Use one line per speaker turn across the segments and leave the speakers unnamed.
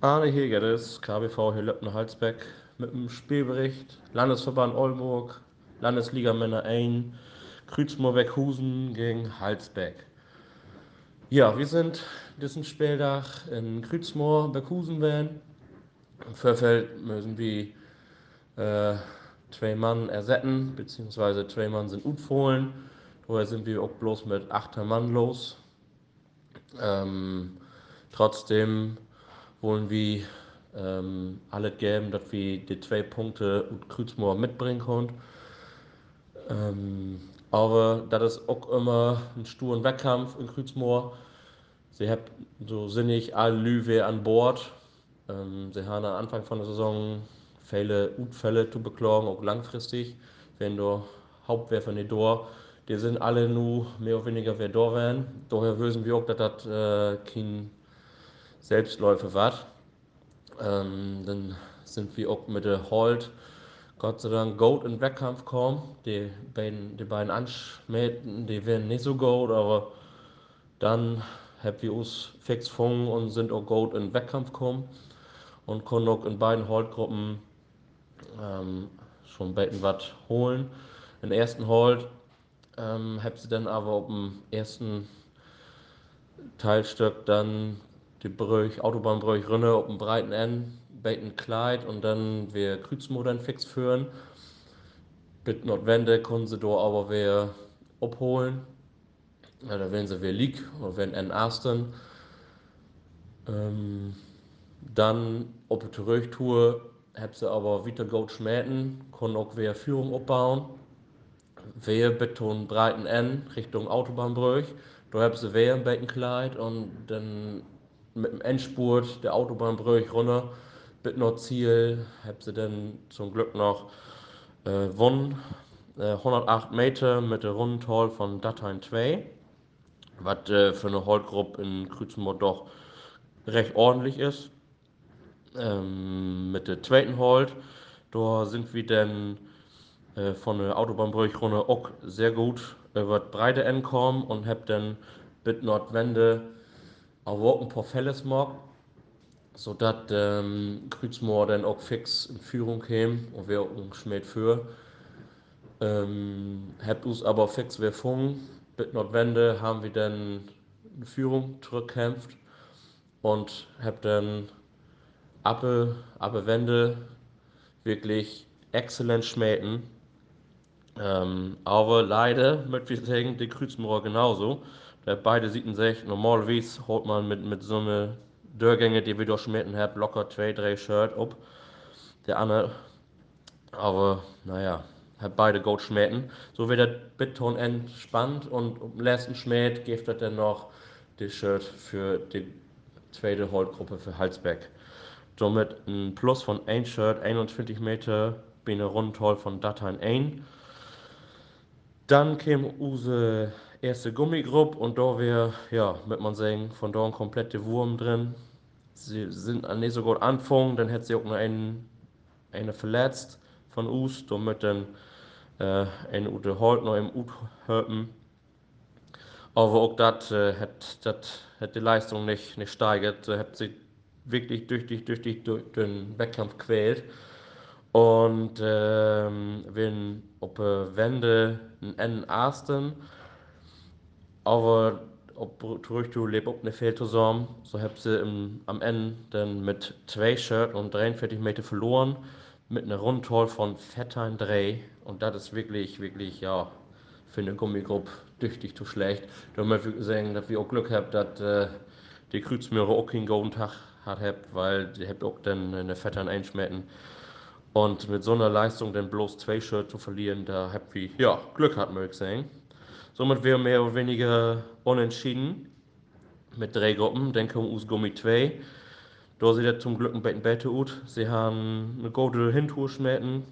Arne Hegeres, KBV hier Löppner-Halsbeck mit dem Spielbericht Landesverband Oldenburg, Landesliga Männer 1, Krützmoor-Weckhusen gegen Halsbeck. Ja, wir sind diesen Spieltag in Krützmoor-Weckhusen werden. Im Vorfeld müssen wir äh, zwei Mann ersetzen, beziehungsweise zwei Mann sind utfohlen. Vorher sind wir auch bloß mit acht Mann los. Ähm, trotzdem wollen wir ähm, alles geben, dass wir die zwei Punkte und Krützmoor mitbringen können. Ähm, aber das ist auch immer ein sturen Wettkampf in Krützmoor. Sie haben so sinnig alle Lüwe an Bord. Ähm, sie haben am Anfang von der Saison viele Unfälle zu beklagen, auch langfristig. Wenn du Hauptwerfer nicht da, die sind alle nur mehr oder weniger wer da werden. Daher wissen wir auch, dass das äh, kein Selbstläufer war. Ähm, dann sind wir auch mit der Holt Gott sei Dank gut in Wettkampf kommen. Die beiden, die beiden Anschmähten, die werden nicht so gut, aber dann haben wir uns fix gefunden und sind auch gut in Wettkampf gekommen und konnten auch in beiden Holtgruppen ähm, schon beiden was holen. In ersten Holt ähm, habe sie dann aber auf dem ersten Teilstück dann die Brüch, Autobahnbrüch Rinne auf dem breiten Ende, beiden Kleid und dann wir Krüzmodern fix führen. Mit Notwende können sie da aber wer abholen. Ja, da werden sie wer lieg oder wenn ein ersten. Ähm, dann auf der Rücktour haben sie aber wieder gut schmähten, können auch wer Führung abbauen. Wer beton breiten N Richtung Autobahnbrüch. Da haben sie wer im Beckenkleid und dann mit dem Endspurt der Autobahnbrüch runter bis noch Ziel haben sie dann zum Glück noch äh, gewonnen. Äh, 108 Meter mit der Rundentoll von Dateien 2, was äh, für eine Holtgruppe in Krützenmoor doch recht ordentlich ist. Ähm, mit der zweiten Holt, da sind wir dann äh, von der Autobahnbrückrunde auch sehr gut über Breite entkommen und hab dann mit Nordwende auch paar Fälle gemacht, sodass ähm, Krützmoor dann auch fix in Führung kam und wir auch geschmäht für. Ähm, habt uns aber fix wir Funk. Mit Nordwende haben wir dann eine Führung zurückkämpft und hab dann Appe, Appe Wende wirklich exzellent schmähten. Ähm, aber leider, möchte ich sagen, die Krützmoor genauso. Da beide sieht sich, normalerweise holt man mit, mit so einer Dörrgänge, die wir durchschmecken haben, locker zwei, drei Shirt ab. Der andere, aber naja, hat beide gut schmecken. So wird der Bitton entspannt und im letzten Schmäht gibt er dann noch das Shirt für die zweite Holtgruppe für Halsbeck. Somit ein Plus von 1 Shirt, 21 Meter, bin eine Rundtoll von Dateien 1. Dann kam unsere erste Gummigruppe und da wäre, ja, mit man sagen, von da ein komplette Wurm drin. Sie sind an nicht so gut angefangen, dann hat sie auch noch einen, eine verletzt von uns, damit dann äh, eine Ute Holt noch im Ut hörten. Aber auch das äh, hat, hat die Leistung nicht, nicht steigert, hat sie wirklich durch, durch, durch, durch, den Wettkampf quält. Und ähm, wenn op äh, Wende en ersten, aber ob zurück du leb op ne Fehl zusammen, so hab sie im, am Ende dann mit zwei Shirt und 43 Meter verloren, mit einer Rundtoll von Fettein 3 und das ist wirklich, wirklich, ja, für eine Gummigruppe tüchtig zu schlecht. Da möchte ich sagen, dass wir auch Glück haben, dass äh, die Krützmühre auch keinen guten Tag hat, weil die habt auch dann eine Fettein einschmecken. Und mit so einer Leistung dann bloß zwei Shirts zu verlieren, da habt ihr, ja, Glück hat, möchte ich sagen. Somit wäre mehr oder weniger unentschieden mit drei Gruppen. Dann kommt aus Gummi 2. Da sieht er zum Glück ein bisschen besser aus. Sie haben eine gute Hintour schmecken,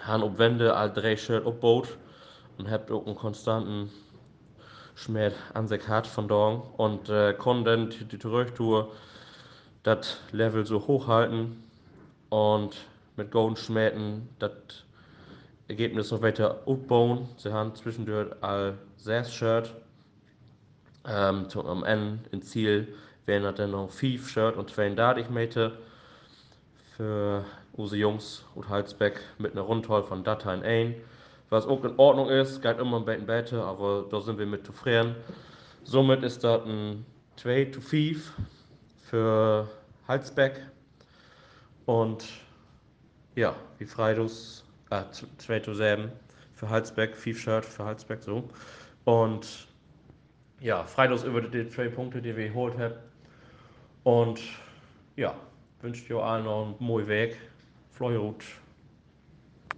haben auf Wände all drei Shirts abgebaut und habt auch einen konstanten Schmerz an sich hat von da und äh, konnten die, die Rücktour das Level so hochhalten und mit Golden Schmähten das Ergebnis noch weiter aufbauen. Sie haben zwischendurch all sechs Shirt ähm, zum, am Ende im Ziel wären dann noch 5 Shirt und 32 Meter für unsere Jungs und Halsbeck mit einer Rundhol von Dateien 1. Was auch in Ordnung ist, geht immer ein bisschen besser, aber da sind wir mit zufrieden. Somit ist das ein 2 to 5 für Halsbeck. Und ja, wie Freitags, äh, 2 to 7 für Halsbeck, 5 Shirt für Halsbeck, so. Und ja, Freitags über die zwei Punkte, die wir geholt haben. Und ja, wünsche dir allen noch einen mooie Weg. Fleuerut.